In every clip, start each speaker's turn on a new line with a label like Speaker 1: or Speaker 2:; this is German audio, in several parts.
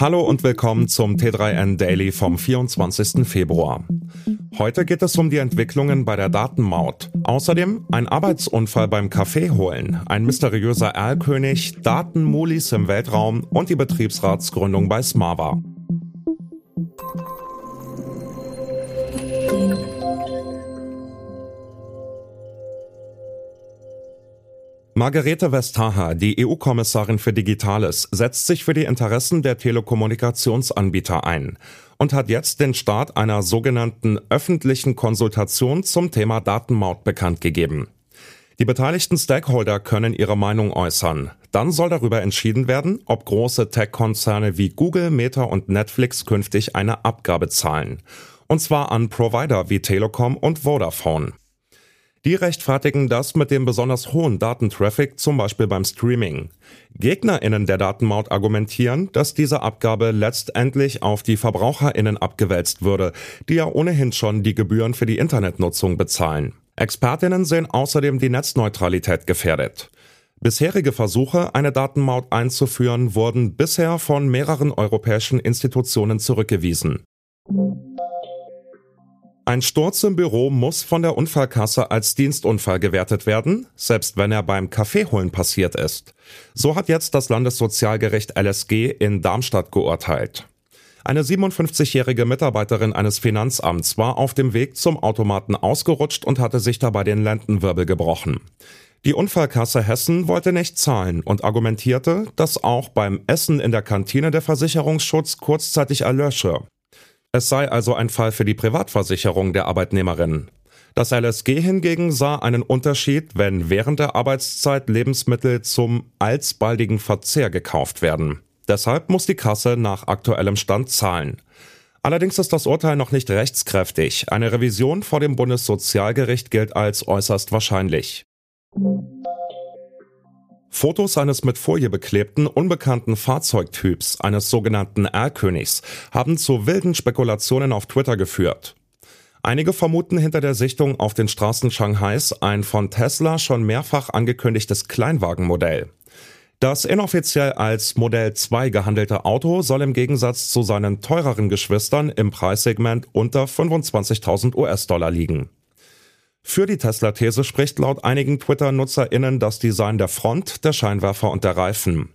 Speaker 1: Hallo und willkommen zum T3N Daily vom 24. Februar. Heute geht es um die Entwicklungen bei der Datenmaut. Außerdem ein Arbeitsunfall beim Kaffee holen, ein mysteriöser Erlkönig, Datenmulis im Weltraum und die Betriebsratsgründung bei Smava. Margarete Vestager, die EU-Kommissarin für Digitales, setzt sich für die Interessen der Telekommunikationsanbieter ein und hat jetzt den Start einer sogenannten öffentlichen Konsultation zum Thema Datenmaut bekannt gegeben. Die beteiligten Stakeholder können ihre Meinung äußern. Dann soll darüber entschieden werden, ob große Tech-Konzerne wie Google, Meta und Netflix künftig eine Abgabe zahlen. Und zwar an Provider wie Telekom und Vodafone. Die rechtfertigen das mit dem besonders hohen Datentraffic, zum Beispiel beim Streaming. GegnerInnen der Datenmaut argumentieren, dass diese Abgabe letztendlich auf die VerbraucherInnen abgewälzt würde, die ja ohnehin schon die Gebühren für die Internetnutzung bezahlen. ExpertInnen sehen außerdem die Netzneutralität gefährdet. Bisherige Versuche, eine Datenmaut einzuführen, wurden bisher von mehreren europäischen Institutionen zurückgewiesen. Ein Sturz im Büro muss von der Unfallkasse als Dienstunfall gewertet werden, selbst wenn er beim Kaffeeholen passiert ist. So hat jetzt das Landessozialgericht LSG in Darmstadt geurteilt. Eine 57-jährige Mitarbeiterin eines Finanzamts war auf dem Weg zum Automaten ausgerutscht und hatte sich dabei den Lendenwirbel gebrochen. Die Unfallkasse Hessen wollte nicht zahlen und argumentierte, dass auch beim Essen in der Kantine der Versicherungsschutz kurzzeitig erlösche. Es sei also ein Fall für die Privatversicherung der Arbeitnehmerin. Das LSG hingegen sah einen Unterschied, wenn während der Arbeitszeit Lebensmittel zum alsbaldigen Verzehr gekauft werden. Deshalb muss die Kasse nach aktuellem Stand zahlen. Allerdings ist das Urteil noch nicht rechtskräftig. Eine Revision vor dem Bundessozialgericht gilt als äußerst wahrscheinlich. Fotos eines mit Folie beklebten, unbekannten Fahrzeugtyps, eines sogenannten Erlkönigs, haben zu wilden Spekulationen auf Twitter geführt. Einige vermuten hinter der Sichtung auf den Straßen Shanghais ein von Tesla schon mehrfach angekündigtes Kleinwagenmodell. Das inoffiziell als Modell 2 gehandelte Auto soll im Gegensatz zu seinen teureren Geschwistern im Preissegment unter 25.000 US-Dollar liegen. Für die Tesla-These spricht laut einigen Twitter-NutzerInnen das Design der Front, der Scheinwerfer und der Reifen.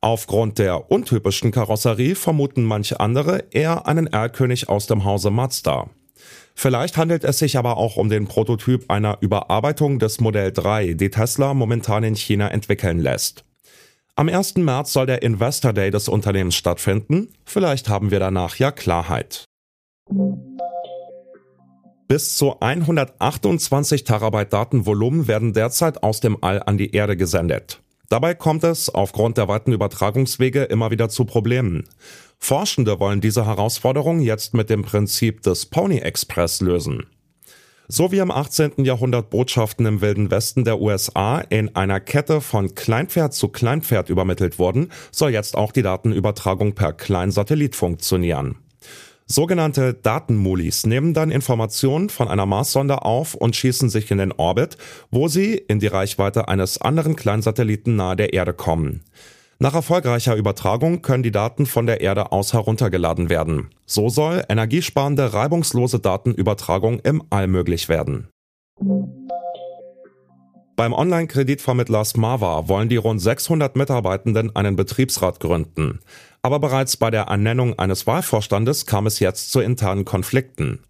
Speaker 1: Aufgrund der untypischen Karosserie vermuten manche andere eher einen Erlkönig aus dem Hause Mazda. Vielleicht handelt es sich aber auch um den Prototyp einer Überarbeitung des Modell 3, die Tesla momentan in China entwickeln lässt. Am 1. März soll der Investor Day des Unternehmens stattfinden. Vielleicht haben wir danach ja Klarheit. Bis zu 128 Terabyte Datenvolumen werden derzeit aus dem All an die Erde gesendet. Dabei kommt es aufgrund der weiten Übertragungswege immer wieder zu Problemen. Forschende wollen diese Herausforderung jetzt mit dem Prinzip des Pony Express lösen. So wie im 18. Jahrhundert Botschaften im Wilden Westen der USA in einer Kette von Kleinpferd zu Kleinpferd übermittelt wurden, soll jetzt auch die Datenübertragung per Kleinsatellit funktionieren. Sogenannte Datenmulis nehmen dann Informationen von einer Marssonde auf und schießen sich in den Orbit, wo sie in die Reichweite eines anderen Kleinsatelliten nahe der Erde kommen. Nach erfolgreicher Übertragung können die Daten von der Erde aus heruntergeladen werden. So soll energiesparende, reibungslose Datenübertragung im All möglich werden. Beim Online-Kreditvermittler Smava wollen die rund 600 Mitarbeitenden einen Betriebsrat gründen. Aber bereits bei der Ernennung eines Wahlvorstandes kam es jetzt zu internen Konflikten.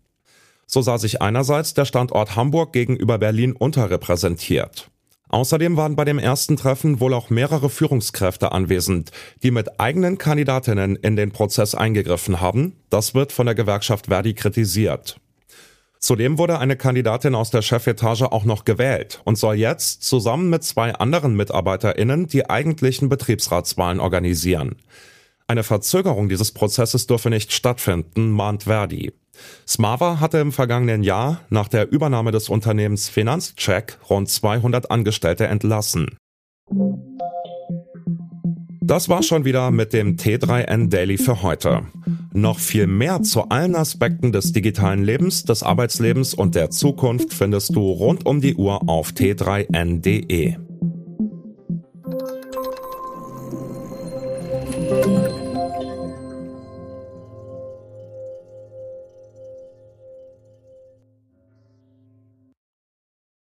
Speaker 1: So sah sich einerseits der Standort Hamburg gegenüber Berlin unterrepräsentiert. Außerdem waren bei dem ersten Treffen wohl auch mehrere Führungskräfte anwesend, die mit eigenen Kandidatinnen in den Prozess eingegriffen haben. Das wird von der Gewerkschaft Verdi kritisiert. Zudem wurde eine Kandidatin aus der Chefetage auch noch gewählt und soll jetzt zusammen mit zwei anderen MitarbeiterInnen die eigentlichen Betriebsratswahlen organisieren. Eine Verzögerung dieses Prozesses dürfe nicht stattfinden, mahnt Verdi. Smava hatte im vergangenen Jahr nach der Übernahme des Unternehmens Finanzcheck rund 200 Angestellte entlassen. Das war schon wieder mit dem T3N Daily für heute. Noch viel mehr zu allen Aspekten des digitalen Lebens, des Arbeitslebens und der Zukunft findest du rund um die Uhr auf t3n.de.